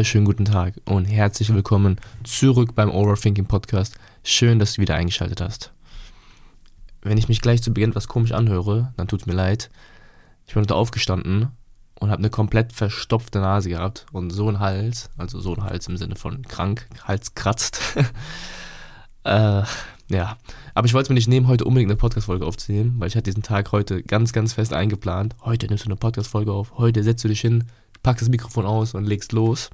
Einen wunderschönen guten Tag und herzlich willkommen zurück beim Overthinking Podcast. Schön, dass du wieder eingeschaltet hast. Wenn ich mich gleich zu Beginn etwas komisch anhöre, dann tut es mir leid. Ich bin heute aufgestanden und habe eine komplett verstopfte Nase gehabt und so ein Hals, also so ein Hals im Sinne von krank, Hals kratzt. äh, ja, aber ich wollte es mir nicht nehmen, heute unbedingt eine Podcast-Folge aufzunehmen, weil ich hatte diesen Tag heute ganz, ganz fest eingeplant. Heute nimmst du eine Podcast-Folge auf, heute setzt du dich hin, packst das Mikrofon aus und legst los.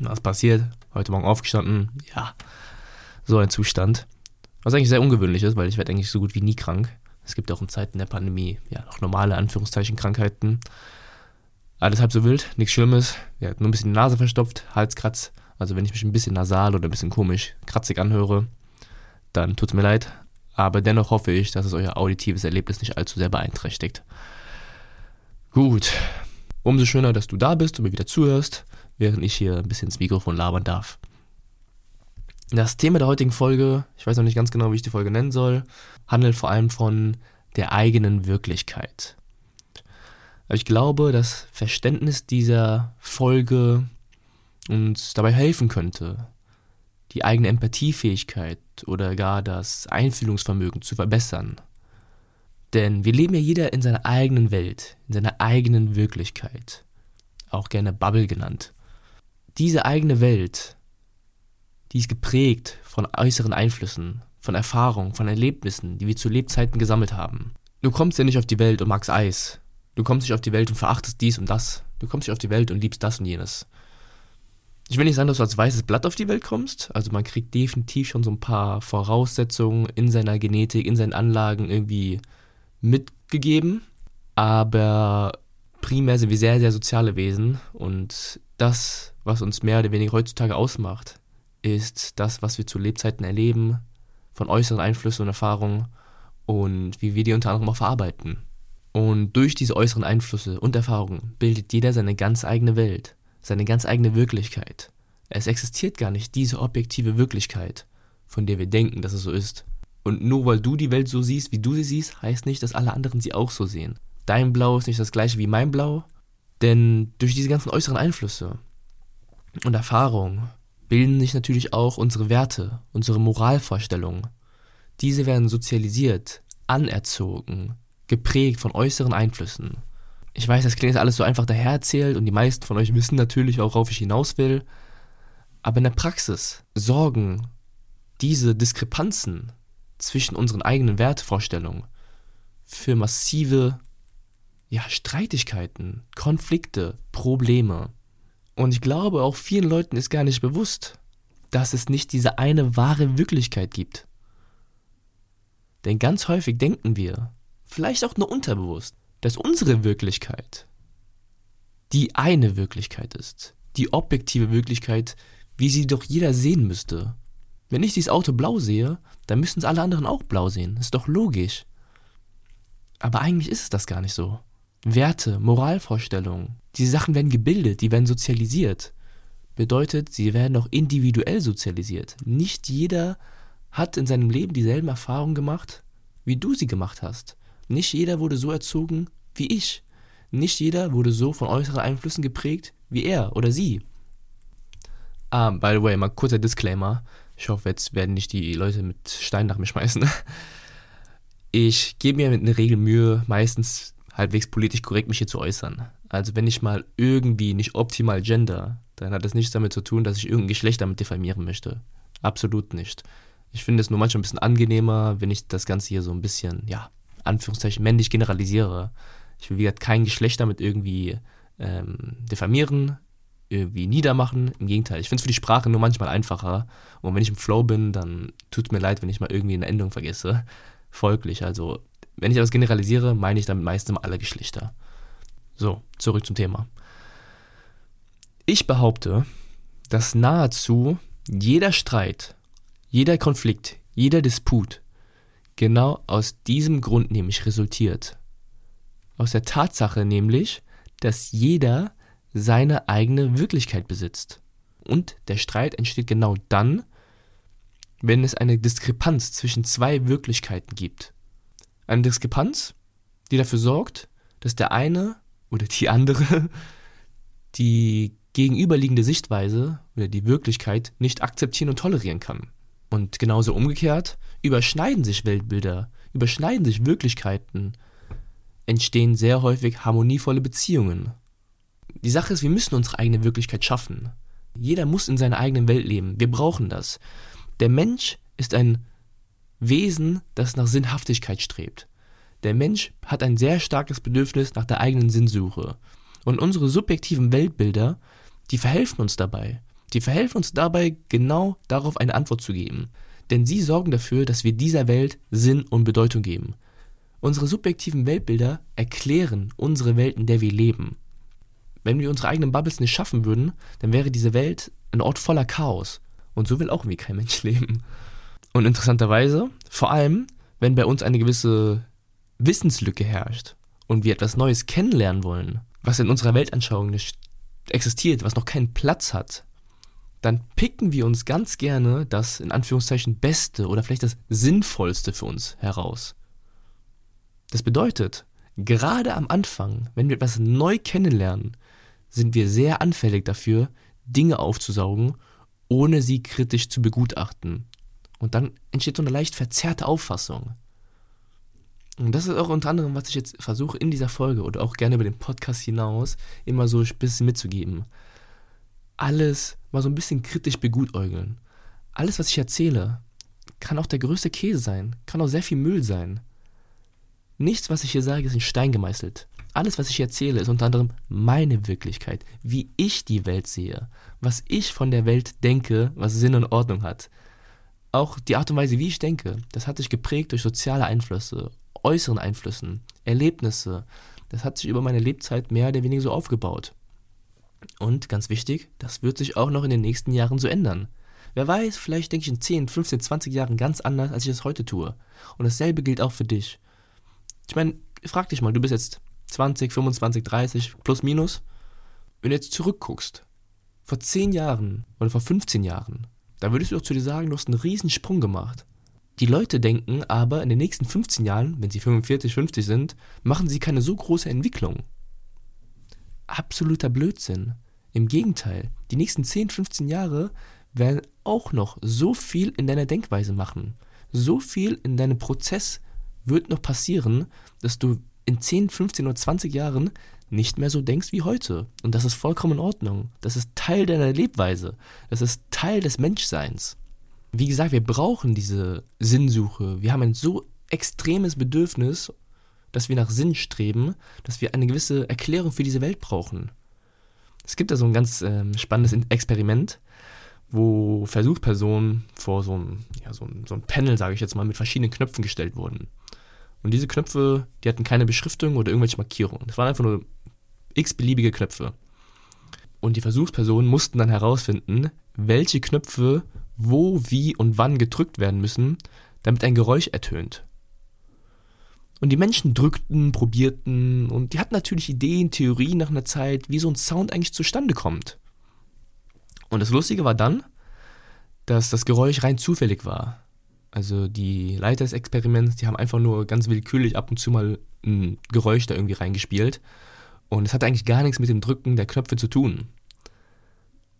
Was passiert? Heute Morgen aufgestanden, ja, so ein Zustand. Was eigentlich sehr ungewöhnlich ist, weil ich werde eigentlich so gut wie nie krank. Es gibt auch in Zeiten der Pandemie ja noch normale Anführungszeichen Krankheiten. Alles halb so wild, nichts Schlimmes. Ja, nur ein bisschen die Nase verstopft, Halskratz. Also wenn ich mich ein bisschen nasal oder ein bisschen komisch, kratzig anhöre, dann tut es mir leid. Aber dennoch hoffe ich, dass es euer auditives Erlebnis nicht allzu sehr beeinträchtigt. Gut. Umso schöner, dass du da bist und mir wieder zuhörst, während ich hier ein bisschen ins Mikrofon labern darf. Das Thema der heutigen Folge, ich weiß noch nicht ganz genau, wie ich die Folge nennen soll, handelt vor allem von der eigenen Wirklichkeit. ich glaube, das Verständnis dieser Folge uns dabei helfen könnte, die eigene Empathiefähigkeit oder gar das Einfühlungsvermögen zu verbessern. Denn wir leben ja jeder in seiner eigenen Welt, in seiner eigenen Wirklichkeit, auch gerne Bubble genannt. Diese eigene Welt, die ist geprägt von äußeren Einflüssen, von Erfahrungen, von Erlebnissen, die wir zu Lebzeiten gesammelt haben. Du kommst ja nicht auf die Welt und magst Eis. Du kommst nicht auf die Welt und verachtest dies und das. Du kommst nicht auf die Welt und liebst das und jenes. Ich will nicht sagen, dass du als weißes Blatt auf die Welt kommst. Also man kriegt definitiv schon so ein paar Voraussetzungen in seiner Genetik, in seinen Anlagen irgendwie mitgegeben. Aber primär sind wir sehr, sehr soziale Wesen. Und das, was uns mehr oder weniger heutzutage ausmacht, ist das, was wir zu Lebzeiten erleben, von äußeren Einflüssen und Erfahrungen und wie wir die unter anderem auch verarbeiten. Und durch diese äußeren Einflüsse und Erfahrungen bildet jeder seine ganz eigene Welt seine ganz eigene Wirklichkeit. Es existiert gar nicht diese objektive Wirklichkeit, von der wir denken, dass es so ist. Und nur weil du die Welt so siehst, wie du sie siehst, heißt nicht, dass alle anderen sie auch so sehen. Dein Blau ist nicht das gleiche wie mein Blau, denn durch diese ganzen äußeren Einflüsse und Erfahrungen bilden sich natürlich auch unsere Werte, unsere Moralvorstellungen. Diese werden sozialisiert, anerzogen, geprägt von äußeren Einflüssen. Ich weiß, das klingt jetzt alles so einfach dahererzählt und die meisten von euch wissen natürlich auch, worauf ich hinaus will. Aber in der Praxis sorgen diese Diskrepanzen zwischen unseren eigenen Wertevorstellungen für massive ja, Streitigkeiten, Konflikte, Probleme. Und ich glaube, auch vielen Leuten ist gar nicht bewusst, dass es nicht diese eine wahre Wirklichkeit gibt. Denn ganz häufig denken wir, vielleicht auch nur unterbewusst, dass unsere Wirklichkeit die eine Wirklichkeit ist, die objektive Wirklichkeit, wie sie doch jeder sehen müsste. Wenn ich dieses Auto blau sehe, dann müssten es alle anderen auch blau sehen. Ist doch logisch. Aber eigentlich ist es das gar nicht so. Werte, Moralvorstellungen, diese Sachen werden gebildet, die werden sozialisiert. Bedeutet, sie werden auch individuell sozialisiert. Nicht jeder hat in seinem Leben dieselben Erfahrungen gemacht, wie du sie gemacht hast. Nicht jeder wurde so erzogen wie ich. Nicht jeder wurde so von äußeren Einflüssen geprägt wie er oder sie. Ah, by the way, mal kurzer Disclaimer. Ich hoffe, jetzt werden nicht die Leute mit Steinen nach mir schmeißen. Ich gebe mir mit einer Regel Mühe, meistens halbwegs politisch korrekt mich hier zu äußern. Also wenn ich mal irgendwie nicht optimal gender, dann hat das nichts damit zu tun, dass ich irgendein Geschlecht damit diffamieren möchte. Absolut nicht. Ich finde es nur manchmal ein bisschen angenehmer, wenn ich das Ganze hier so ein bisschen, ja, Anführungszeichen männlich generalisiere. Ich will, wie gesagt, kein Geschlecht damit irgendwie ähm, diffamieren, irgendwie niedermachen. Im Gegenteil, ich finde es für die Sprache nur manchmal einfacher. Und wenn ich im Flow bin, dann tut es mir leid, wenn ich mal irgendwie eine Endung vergesse. Folglich, also, wenn ich etwas generalisiere, meine ich damit meistens alle Geschlechter. So, zurück zum Thema. Ich behaupte, dass nahezu jeder Streit, jeder Konflikt, jeder Disput genau aus diesem Grund nämlich resultiert. Aus der Tatsache nämlich, dass jeder seine eigene Wirklichkeit besitzt. Und der Streit entsteht genau dann, wenn es eine Diskrepanz zwischen zwei Wirklichkeiten gibt. Eine Diskrepanz, die dafür sorgt, dass der eine oder die andere die gegenüberliegende Sichtweise oder die Wirklichkeit nicht akzeptieren und tolerieren kann. Und genauso umgekehrt überschneiden sich Weltbilder, überschneiden sich Wirklichkeiten, entstehen sehr häufig harmonievolle Beziehungen. Die Sache ist, wir müssen unsere eigene Wirklichkeit schaffen. Jeder muss in seiner eigenen Welt leben. Wir brauchen das. Der Mensch ist ein Wesen, das nach Sinnhaftigkeit strebt. Der Mensch hat ein sehr starkes Bedürfnis nach der eigenen Sinnsuche. Und unsere subjektiven Weltbilder, die verhelfen uns dabei. Die verhelfen uns dabei, genau darauf eine Antwort zu geben. Denn sie sorgen dafür, dass wir dieser Welt Sinn und Bedeutung geben. Unsere subjektiven Weltbilder erklären unsere Welt, in der wir leben. Wenn wir unsere eigenen Bubbles nicht schaffen würden, dann wäre diese Welt ein Ort voller Chaos. Und so will auch irgendwie kein Mensch leben. Und interessanterweise, vor allem, wenn bei uns eine gewisse Wissenslücke herrscht und wir etwas Neues kennenlernen wollen, was in unserer Weltanschauung nicht existiert, was noch keinen Platz hat, dann picken wir uns ganz gerne das in Anführungszeichen Beste oder vielleicht das Sinnvollste für uns heraus. Das bedeutet, gerade am Anfang, wenn wir etwas neu kennenlernen, sind wir sehr anfällig dafür, Dinge aufzusaugen, ohne sie kritisch zu begutachten. Und dann entsteht so eine leicht verzerrte Auffassung. Und das ist auch unter anderem, was ich jetzt versuche in dieser Folge oder auch gerne über den Podcast hinaus immer so ein bisschen mitzugeben. Alles mal so ein bisschen kritisch begutäugeln. Alles, was ich erzähle, kann auch der größte Käse sein, kann auch sehr viel Müll sein. Nichts, was ich hier sage, ist in Stein gemeißelt. Alles, was ich erzähle, ist unter anderem meine Wirklichkeit, wie ich die Welt sehe, was ich von der Welt denke, was Sinn und Ordnung hat. Auch die Art und Weise, wie ich denke, das hat sich geprägt durch soziale Einflüsse äußeren Einflüssen, Erlebnisse. Das hat sich über meine Lebzeit mehr oder weniger so aufgebaut. Und ganz wichtig, das wird sich auch noch in den nächsten Jahren so ändern. Wer weiß, vielleicht denke ich in 10, 15, 20 Jahren ganz anders, als ich es heute tue. Und dasselbe gilt auch für dich. Ich meine, frag dich mal, du bist jetzt 20, 25, 30, plus minus. Wenn du jetzt zurückguckst, vor 10 Jahren oder vor 15 Jahren, da würdest du doch zu dir sagen, du hast einen riesen Sprung gemacht. Die Leute denken aber, in den nächsten 15 Jahren, wenn sie 45, 50 sind, machen sie keine so große Entwicklung. Absoluter Blödsinn. Im Gegenteil, die nächsten 10, 15 Jahre werden auch noch so viel in deiner Denkweise machen. So viel in deinem Prozess wird noch passieren, dass du in 10, 15 oder 20 Jahren nicht mehr so denkst wie heute. Und das ist vollkommen in Ordnung. Das ist Teil deiner Lebweise. Das ist Teil des Menschseins wie gesagt, wir brauchen diese Sinnsuche. Wir haben ein so extremes Bedürfnis, dass wir nach Sinn streben, dass wir eine gewisse Erklärung für diese Welt brauchen. Es gibt da so ein ganz ähm, spannendes Experiment, wo Versuchspersonen vor so ein, ja, so ein, so ein Panel, sage ich jetzt mal, mit verschiedenen Knöpfen gestellt wurden. Und diese Knöpfe, die hatten keine Beschriftung oder irgendwelche Markierungen. Das waren einfach nur x-beliebige Knöpfe. Und die Versuchspersonen mussten dann herausfinden, welche Knöpfe wo, wie und wann gedrückt werden müssen, damit ein Geräusch ertönt. Und die Menschen drückten, probierten und die hatten natürlich Ideen, Theorien nach einer Zeit, wie so ein Sound eigentlich zustande kommt. Und das Lustige war dann, dass das Geräusch rein zufällig war. Also die Leiter des Experiments, die haben einfach nur ganz willkürlich ab und zu mal ein Geräusch da irgendwie reingespielt. Und es hatte eigentlich gar nichts mit dem Drücken der Knöpfe zu tun.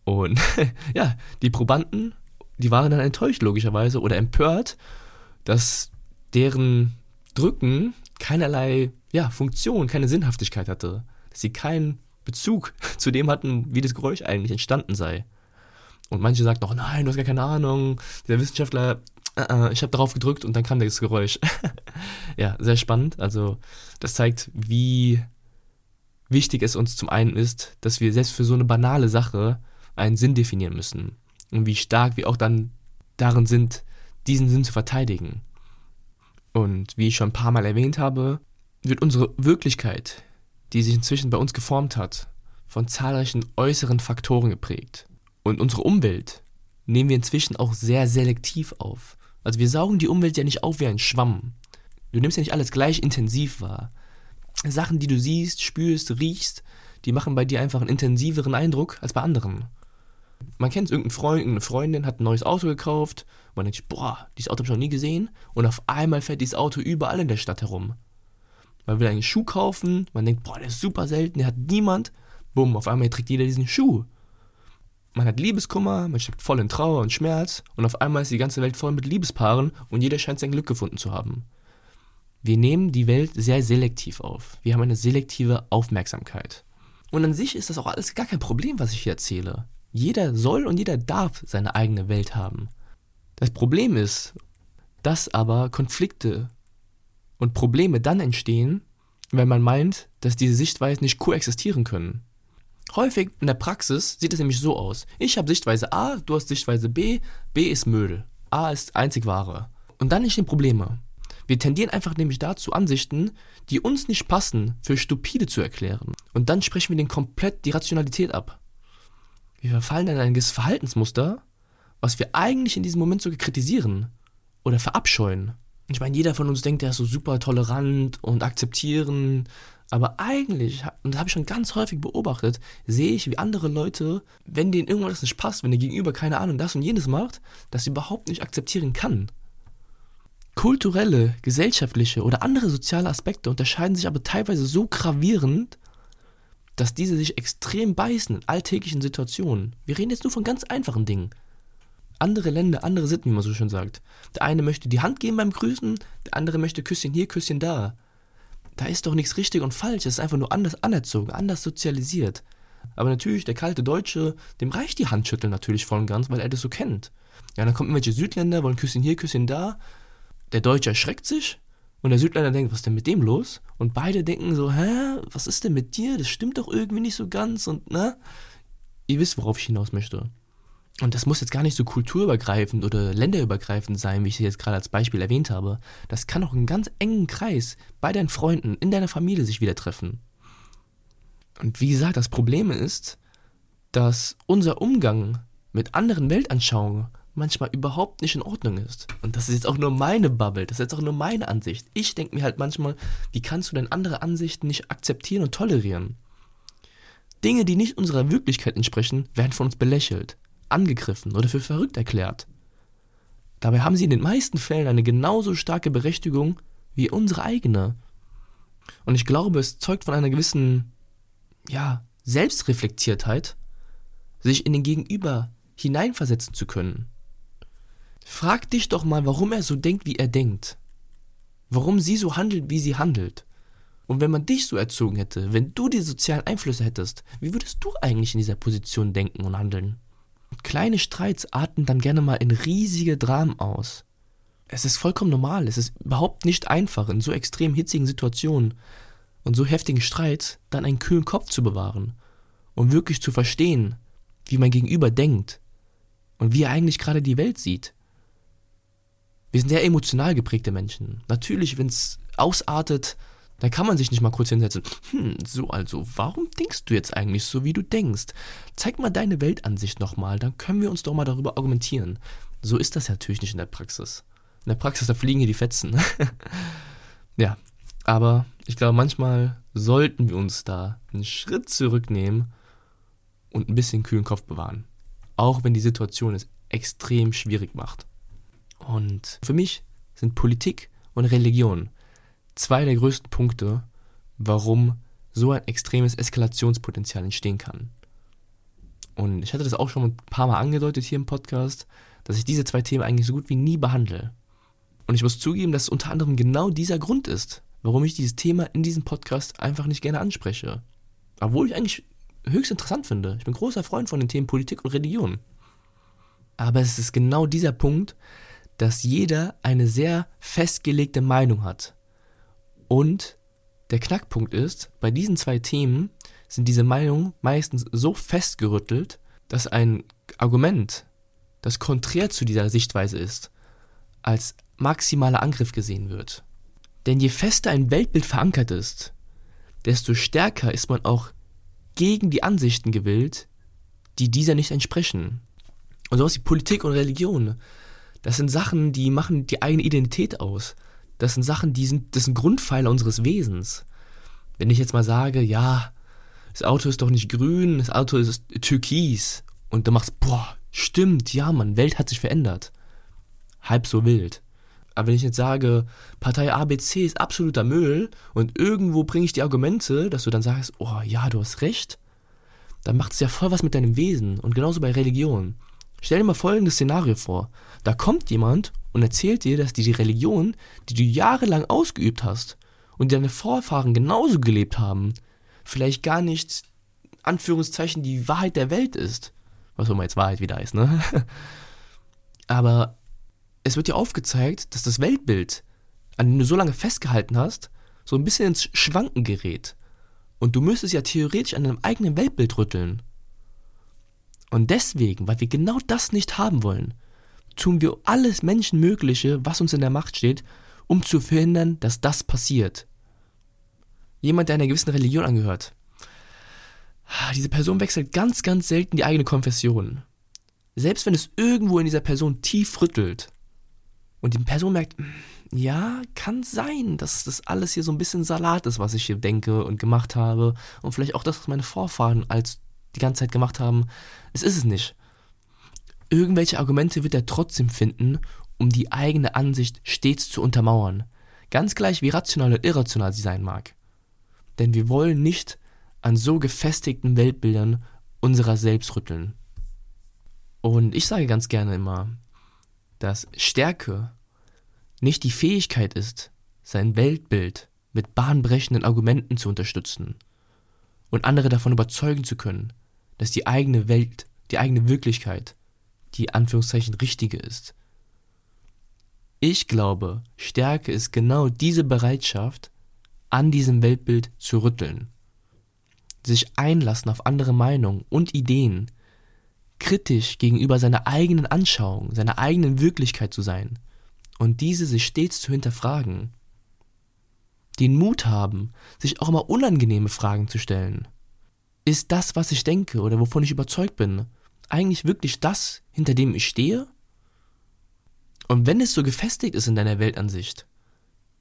Und ja, die Probanden die waren dann enttäuscht logischerweise oder empört, dass deren Drücken keinerlei ja, Funktion, keine Sinnhaftigkeit hatte. Dass sie keinen Bezug zu dem hatten, wie das Geräusch eigentlich entstanden sei. Und manche sagten noch, nein, du hast gar keine Ahnung. Der Wissenschaftler, uh -uh, ich habe darauf gedrückt und dann kam das Geräusch. ja, sehr spannend. Also das zeigt, wie wichtig es uns zum einen ist, dass wir selbst für so eine banale Sache einen Sinn definieren müssen und wie stark wir auch dann darin sind, diesen Sinn zu verteidigen. Und wie ich schon ein paar Mal erwähnt habe, wird unsere Wirklichkeit, die sich inzwischen bei uns geformt hat, von zahlreichen äußeren Faktoren geprägt. Und unsere Umwelt nehmen wir inzwischen auch sehr selektiv auf. Also wir saugen die Umwelt ja nicht auf wie ein Schwamm. Du nimmst ja nicht alles gleich intensiv wahr. Sachen, die du siehst, spürst, riechst, die machen bei dir einfach einen intensiveren Eindruck als bei anderen. Man kennt es, Freund, irgendeine Freundin hat ein neues Auto gekauft. Man denkt sich, boah, dieses Auto habe ich noch nie gesehen. Und auf einmal fährt dieses Auto überall in der Stadt herum. Man will einen Schuh kaufen. Man denkt, boah, der ist super selten, der hat niemand. Bumm, auf einmal trägt jeder diesen Schuh. man hat Liebeskummer, man steckt voll in Trauer und Schmerz und auf einmal ist die ganze Welt voll mit Liebespaaren und jeder scheint sein Glück gefunden zu haben. Wir nehmen die Welt sehr selektiv auf. Wir haben eine selektive Aufmerksamkeit. Und an sich ist das auch alles gar kein Problem, was ich hier erzähle. Jeder soll und jeder darf seine eigene Welt haben. Das Problem ist, dass aber Konflikte und Probleme dann entstehen, wenn man meint, dass diese Sichtweisen nicht koexistieren können. Häufig in der Praxis sieht es nämlich so aus. Ich habe Sichtweise A, du hast Sichtweise B, B ist Müll, A ist einzig wahre. Und dann entstehen Probleme. Wir tendieren einfach nämlich dazu, Ansichten, die uns nicht passen, für stupide zu erklären. Und dann sprechen wir denen komplett die Rationalität ab. Wir verfallen dann in ein Verhaltensmuster, was wir eigentlich in diesem Moment sogar kritisieren oder verabscheuen. Ich meine, jeder von uns denkt, er ist so super tolerant und akzeptieren, aber eigentlich, und das habe ich schon ganz häufig beobachtet, sehe ich, wie andere Leute, wenn denen irgendwas nicht passt, wenn der Gegenüber keine Ahnung das und jenes macht, das überhaupt nicht akzeptieren kann. Kulturelle, gesellschaftliche oder andere soziale Aspekte unterscheiden sich aber teilweise so gravierend, dass diese sich extrem beißen in alltäglichen Situationen. Wir reden jetzt nur von ganz einfachen Dingen. Andere Länder, andere Sitten, wie man so schön sagt. Der eine möchte die Hand geben beim Grüßen, der andere möchte Küsschen hier, Küsschen da da ist doch nichts richtig und falsch. Es ist einfach nur anders anerzogen, anders sozialisiert. Aber natürlich, der kalte Deutsche, dem reicht die Handschütteln natürlich voll und ganz, weil er das so kennt. Ja, dann kommen irgendwelche Südländer, wollen Küsschen hier, Küsschen da. Der Deutsche erschreckt sich und der Südländer denkt, was ist denn mit dem los? Und beide denken so, hä, was ist denn mit dir? Das stimmt doch irgendwie nicht so ganz und, ne? Ihr wisst, worauf ich hinaus möchte. Und das muss jetzt gar nicht so kulturübergreifend oder länderübergreifend sein, wie ich es jetzt gerade als Beispiel erwähnt habe. Das kann auch in ganz engen Kreis bei deinen Freunden, in deiner Familie sich wieder treffen. Und wie gesagt, das Problem ist, dass unser Umgang mit anderen Weltanschauungen manchmal überhaupt nicht in Ordnung ist. Und das ist jetzt auch nur meine Bubble, das ist jetzt auch nur meine Ansicht. Ich denke mir halt manchmal, wie kannst du denn andere Ansichten nicht akzeptieren und tolerieren? Dinge, die nicht unserer Wirklichkeit entsprechen, werden von uns belächelt angegriffen oder für verrückt erklärt. Dabei haben sie in den meisten Fällen eine genauso starke Berechtigung wie unsere eigene. Und ich glaube, es zeugt von einer gewissen, ja, Selbstreflektiertheit, sich in den Gegenüber hineinversetzen zu können. Frag dich doch mal, warum er so denkt, wie er denkt. Warum sie so handelt, wie sie handelt. Und wenn man dich so erzogen hätte, wenn du die sozialen Einflüsse hättest, wie würdest du eigentlich in dieser Position denken und handeln? Kleine Streits arten dann gerne mal in riesige Dramen aus. Es ist vollkommen normal, es ist überhaupt nicht einfach, in so extrem hitzigen Situationen und so heftigen Streits dann einen kühlen Kopf zu bewahren und wirklich zu verstehen, wie mein Gegenüber denkt und wie er eigentlich gerade die Welt sieht. Wir sind sehr emotional geprägte Menschen. Natürlich, wenn es ausartet, da kann man sich nicht mal kurz hinsetzen. Hm, so also, warum denkst du jetzt eigentlich so, wie du denkst? Zeig mal deine Weltansicht nochmal, dann können wir uns doch mal darüber argumentieren. So ist das natürlich nicht in der Praxis. In der Praxis, da fliegen hier die Fetzen. ja, aber ich glaube, manchmal sollten wir uns da einen Schritt zurücknehmen und ein bisschen kühlen Kopf bewahren. Auch wenn die Situation es extrem schwierig macht. Und für mich sind Politik und Religion zwei der größten Punkte, warum so ein extremes Eskalationspotenzial entstehen kann. Und ich hatte das auch schon ein paar Mal angedeutet hier im Podcast, dass ich diese zwei Themen eigentlich so gut wie nie behandle. Und ich muss zugeben, dass es unter anderem genau dieser Grund ist, warum ich dieses Thema in diesem Podcast einfach nicht gerne anspreche. Obwohl ich eigentlich höchst interessant finde. Ich bin großer Freund von den Themen Politik und Religion. Aber es ist genau dieser Punkt, dass jeder eine sehr festgelegte Meinung hat. Und der Knackpunkt ist, bei diesen zwei Themen sind diese Meinungen meistens so festgerüttelt, dass ein Argument, das konträr zu dieser Sichtweise ist, als maximaler Angriff gesehen wird. Denn je fester ein Weltbild verankert ist, desto stärker ist man auch gegen die Ansichten gewillt, die dieser nicht entsprechen. Und sowas wie Politik und Religion, das sind Sachen, die machen die eigene Identität aus. Das sind Sachen, die sind, das sind Grundpfeiler unseres Wesens. Wenn ich jetzt mal sage, ja, das Auto ist doch nicht grün, das Auto ist türkis. Und du machst, boah, stimmt, ja, Mann, Welt hat sich verändert. Halb so wild. Aber wenn ich jetzt sage, Partei ABC ist absoluter Müll und irgendwo bringe ich die Argumente, dass du dann sagst, oh ja, du hast recht, dann macht es ja voll was mit deinem Wesen. Und genauso bei Religion. Stell dir mal folgendes Szenario vor. Da kommt jemand und erzählt dir, dass die Religion, die du jahrelang ausgeübt hast und deine Vorfahren genauso gelebt haben, vielleicht gar nicht, Anführungszeichen, die Wahrheit der Welt ist. Was immer jetzt Wahrheit wieder heißt, ne? Aber es wird dir aufgezeigt, dass das Weltbild, an dem du so lange festgehalten hast, so ein bisschen ins Schwanken gerät. Und du müsstest ja theoretisch an deinem eigenen Weltbild rütteln. Und deswegen, weil wir genau das nicht haben wollen, tun wir alles Menschenmögliche, was uns in der Macht steht, um zu verhindern, dass das passiert. Jemand, der einer gewissen Religion angehört, diese Person wechselt ganz, ganz selten die eigene Konfession. Selbst wenn es irgendwo in dieser Person tief rüttelt und die Person merkt, ja, kann sein, dass das alles hier so ein bisschen Salat ist, was ich hier denke und gemacht habe. Und vielleicht auch das, was meine Vorfahren als die ganze Zeit gemacht haben. Es ist es nicht. Irgendwelche Argumente wird er trotzdem finden, um die eigene Ansicht stets zu untermauern. Ganz gleich wie rational oder irrational sie sein mag. Denn wir wollen nicht an so gefestigten Weltbildern unserer selbst rütteln. Und ich sage ganz gerne immer, dass Stärke nicht die Fähigkeit ist, sein Weltbild mit bahnbrechenden Argumenten zu unterstützen und andere davon überzeugen zu können, dass die eigene Welt, die eigene Wirklichkeit, die Anführungszeichen richtige ist. Ich glaube, Stärke ist genau diese Bereitschaft, an diesem Weltbild zu rütteln, sich einlassen auf andere Meinungen und Ideen, kritisch gegenüber seiner eigenen Anschauung, seiner eigenen Wirklichkeit zu sein und diese sich stets zu hinterfragen. Den Mut haben, sich auch mal unangenehme Fragen zu stellen. Ist das, was ich denke oder wovon ich überzeugt bin, eigentlich wirklich das, hinter dem ich stehe? Und wenn es so gefestigt ist in deiner Weltansicht,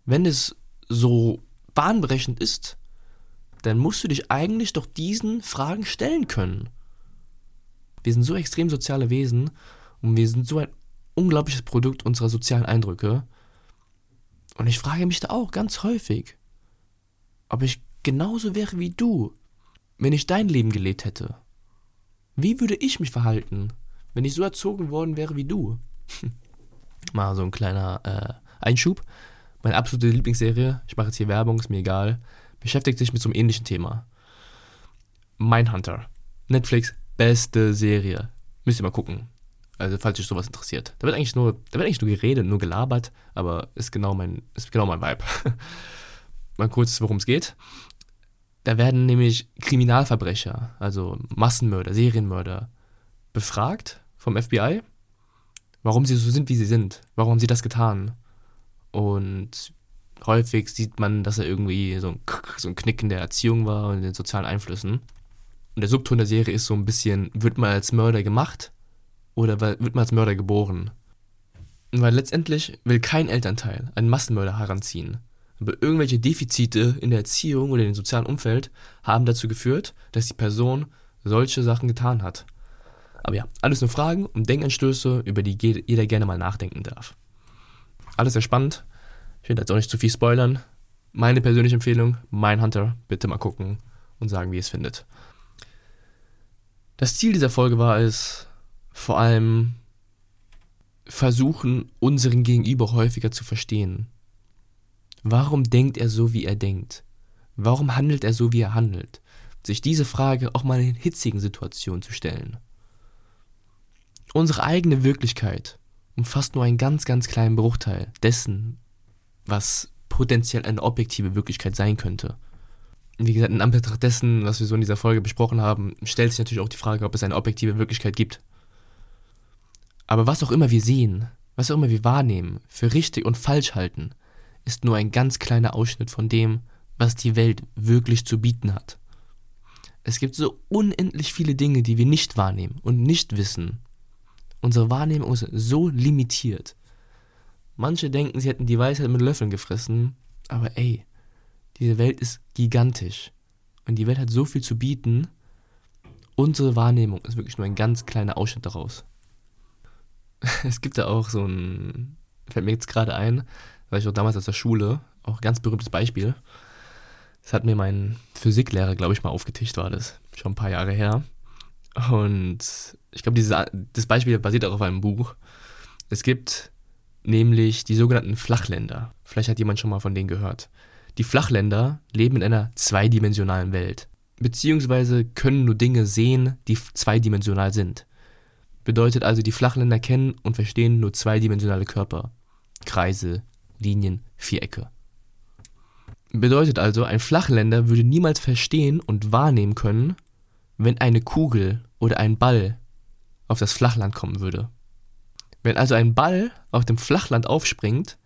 wenn es so bahnbrechend ist, dann musst du dich eigentlich doch diesen Fragen stellen können. Wir sind so extrem soziale Wesen und wir sind so ein unglaubliches Produkt unserer sozialen Eindrücke. Und ich frage mich da auch ganz häufig, ob ich genauso wäre wie du, wenn ich dein Leben gelebt hätte. Wie würde ich mich verhalten, wenn ich so erzogen worden wäre wie du? Mal so ein kleiner äh, Einschub. Meine absolute Lieblingsserie, ich mache jetzt hier Werbung, ist mir egal, beschäftigt sich mit so einem ähnlichen Thema. Mindhunter. Netflix, beste Serie. Müsst ihr mal gucken. Also falls euch sowas interessiert. Da wird eigentlich nur, da wird eigentlich nur geredet, nur gelabert, aber ist genau mein, ist genau mein Vibe. Mal kurz, worum es geht. Da werden nämlich Kriminalverbrecher, also Massenmörder, Serienmörder, befragt vom FBI, warum sie so sind, wie sie sind. Warum haben sie das getan? Und häufig sieht man, dass er irgendwie so ein, so ein Knick in der Erziehung war und in den sozialen Einflüssen. Und der Subton der Serie ist so ein bisschen, wird man als Mörder gemacht oder wird man als Mörder geboren? Weil letztendlich will kein Elternteil einen Massenmörder heranziehen. Aber irgendwelche Defizite in der Erziehung oder in dem sozialen Umfeld haben dazu geführt, dass die Person solche Sachen getan hat. Aber ja, alles nur Fragen und Denkanstöße, über die jeder gerne mal nachdenken darf. Alles sehr spannend. Ich will jetzt auch nicht zu viel spoilern. Meine persönliche Empfehlung, Mindhunter, bitte mal gucken und sagen, wie ihr es findet. Das Ziel dieser Folge war es, vor allem versuchen, unseren Gegenüber häufiger zu verstehen. Warum denkt er so, wie er denkt? Warum handelt er so, wie er handelt? Sich diese Frage auch mal in hitzigen Situationen zu stellen. Unsere eigene Wirklichkeit umfasst nur einen ganz, ganz kleinen Bruchteil dessen, was potenziell eine objektive Wirklichkeit sein könnte. Wie gesagt, in Anbetracht dessen, was wir so in dieser Folge besprochen haben, stellt sich natürlich auch die Frage, ob es eine objektive Wirklichkeit gibt. Aber was auch immer wir sehen, was auch immer wir wahrnehmen, für richtig und falsch halten, ist nur ein ganz kleiner Ausschnitt von dem, was die Welt wirklich zu bieten hat. Es gibt so unendlich viele Dinge, die wir nicht wahrnehmen und nicht wissen. Unsere Wahrnehmung ist so limitiert. Manche denken, sie hätten die Weisheit mit Löffeln gefressen, aber ey, diese Welt ist gigantisch. Und die Welt hat so viel zu bieten. Unsere Wahrnehmung ist wirklich nur ein ganz kleiner Ausschnitt daraus. Es gibt da auch so ein, fällt mir jetzt gerade ein, weil ich auch damals aus der Schule, auch ein ganz berühmtes Beispiel. Das hat mir mein Physiklehrer, glaube ich, mal aufgetischt, war das. Schon ein paar Jahre her. Und ich glaube, das Beispiel basiert auch auf einem Buch. Es gibt nämlich die sogenannten Flachländer. Vielleicht hat jemand schon mal von denen gehört. Die Flachländer leben in einer zweidimensionalen Welt, beziehungsweise können nur Dinge sehen, die zweidimensional sind. Bedeutet also, die Flachländer kennen und verstehen nur zweidimensionale Körper. Kreise, Linien, Vierecke. Bedeutet also, ein Flachländer würde niemals verstehen und wahrnehmen können, wenn eine Kugel oder ein Ball auf das Flachland kommen würde. Wenn also ein Ball auf dem Flachland aufspringt,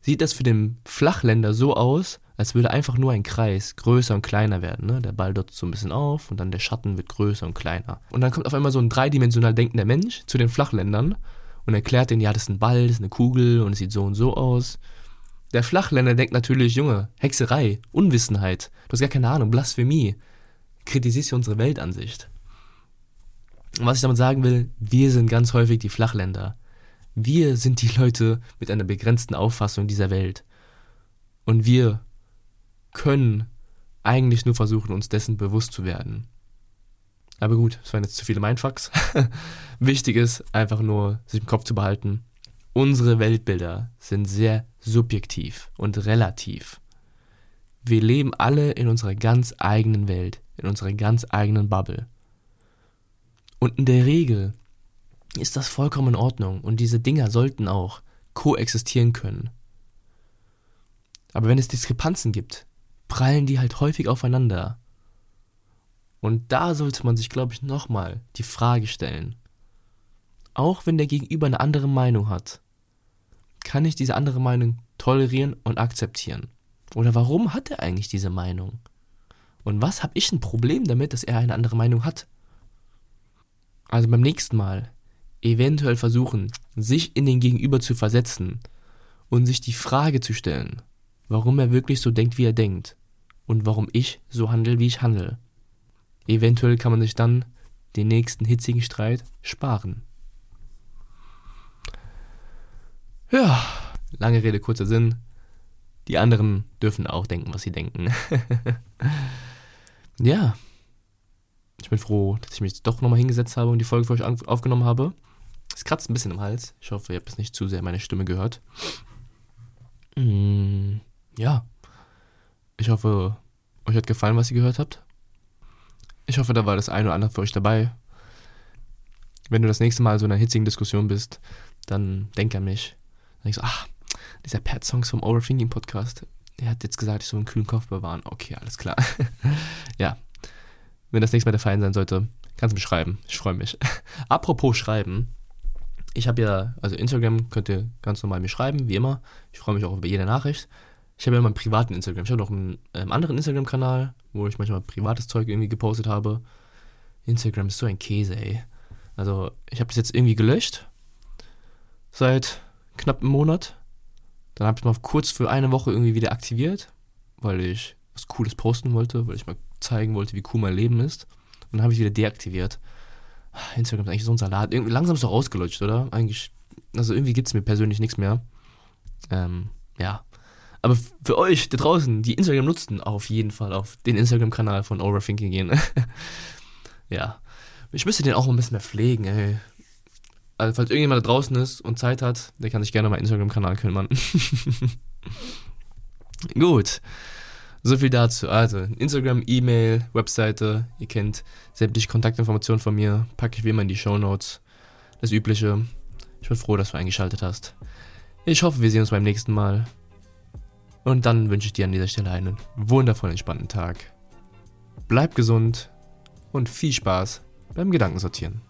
sieht das für den Flachländer so aus, als würde einfach nur ein Kreis größer und kleiner werden. Ne? Der Ball dort so ein bisschen auf und dann der Schatten wird größer und kleiner. Und dann kommt auf einmal so ein dreidimensional denkender Mensch zu den Flachländern und erklärt denen, ja, das ist ein Ball, das ist eine Kugel und es sieht so und so aus. Der Flachländer denkt natürlich, Junge, Hexerei, Unwissenheit, du hast gar keine Ahnung, Blasphemie. Kritisierst du unsere Weltansicht. Und was ich damit sagen will, wir sind ganz häufig die Flachländer. Wir sind die Leute mit einer begrenzten Auffassung dieser Welt. Und wir können eigentlich nur versuchen, uns dessen bewusst zu werden. Aber gut, es waren jetzt zu viele Mindfucks. Wichtig ist einfach nur, sich im Kopf zu behalten. Unsere Weltbilder sind sehr subjektiv und relativ. Wir leben alle in unserer ganz eigenen Welt, in unserer ganz eigenen Bubble. Und in der Regel ist das vollkommen in Ordnung und diese Dinger sollten auch koexistieren können. Aber wenn es Diskrepanzen gibt, prallen die halt häufig aufeinander. Und da sollte man sich, glaube ich, nochmal die Frage stellen. Auch wenn der Gegenüber eine andere Meinung hat, kann ich diese andere Meinung tolerieren und akzeptieren? Oder warum hat er eigentlich diese Meinung? Und was habe ich ein Problem damit, dass er eine andere Meinung hat? Also beim nächsten Mal eventuell versuchen, sich in den Gegenüber zu versetzen und sich die Frage zu stellen, warum er wirklich so denkt, wie er denkt und warum ich so handle, wie ich handle. Eventuell kann man sich dann den nächsten hitzigen Streit sparen. Ja, lange Rede, kurzer Sinn. Die anderen dürfen auch denken, was sie denken. ja. Ich bin froh, dass ich mich doch nochmal hingesetzt habe und die Folge für euch aufgenommen habe. Es kratzt ein bisschen im Hals. Ich hoffe, ihr habt es nicht zu sehr meine Stimme gehört. Mm, ja. Ich hoffe, euch hat gefallen, was ihr gehört habt. Ich hoffe, da war das eine oder andere für euch dabei. Wenn du das nächste Mal so in einer hitzigen Diskussion bist, dann denk an mich. Dann denkst du, ach, dieser Pet-Songs vom Overthinking Podcast, der hat jetzt gesagt, ich soll einen kühlen Kopf bewahren. Okay, alles klar. ja. Wenn das nächste Mal der Fall sein sollte, kannst du mir schreiben. Ich freue mich. Apropos schreiben, ich habe ja, also Instagram könnt ihr ganz normal mir schreiben, wie immer. Ich freue mich auch über jede Nachricht. Ich habe ja meinen privaten Instagram. Ich habe noch einen ähm, anderen Instagram-Kanal, wo ich manchmal privates Zeug irgendwie gepostet habe. Instagram ist so ein Käse, ey. Also, ich habe das jetzt irgendwie gelöscht. Seit knapp einem Monat. Dann habe ich mal kurz für eine Woche irgendwie wieder aktiviert, weil ich was Cooles posten wollte, weil ich mal zeigen wollte, wie cool mein Leben ist. Und dann habe ich wieder deaktiviert. Instagram ist eigentlich so ein Salat. Irgendwie langsam ist doch ausgelutscht, oder? Eigentlich, also irgendwie gibt es mir persönlich nichts mehr. Ähm, ja. Aber für euch da draußen, die Instagram nutzen, auf jeden Fall auf den Instagram-Kanal von Overthinking gehen. ja. Ich müsste den auch ein bisschen mehr pflegen, ey. Also, falls irgendjemand da draußen ist und Zeit hat, der kann sich gerne mal Instagram-Kanal kümmern. Gut. So viel dazu. Also, Instagram, E-Mail, Webseite, ihr kennt sämtliche Kontaktinformationen von mir, packe ich wie immer in die Show Notes. Das Übliche. Ich bin froh, dass du eingeschaltet hast. Ich hoffe, wir sehen uns beim nächsten Mal. Und dann wünsche ich dir an dieser Stelle einen wundervollen, entspannten Tag. Bleib gesund und viel Spaß beim Gedankensortieren.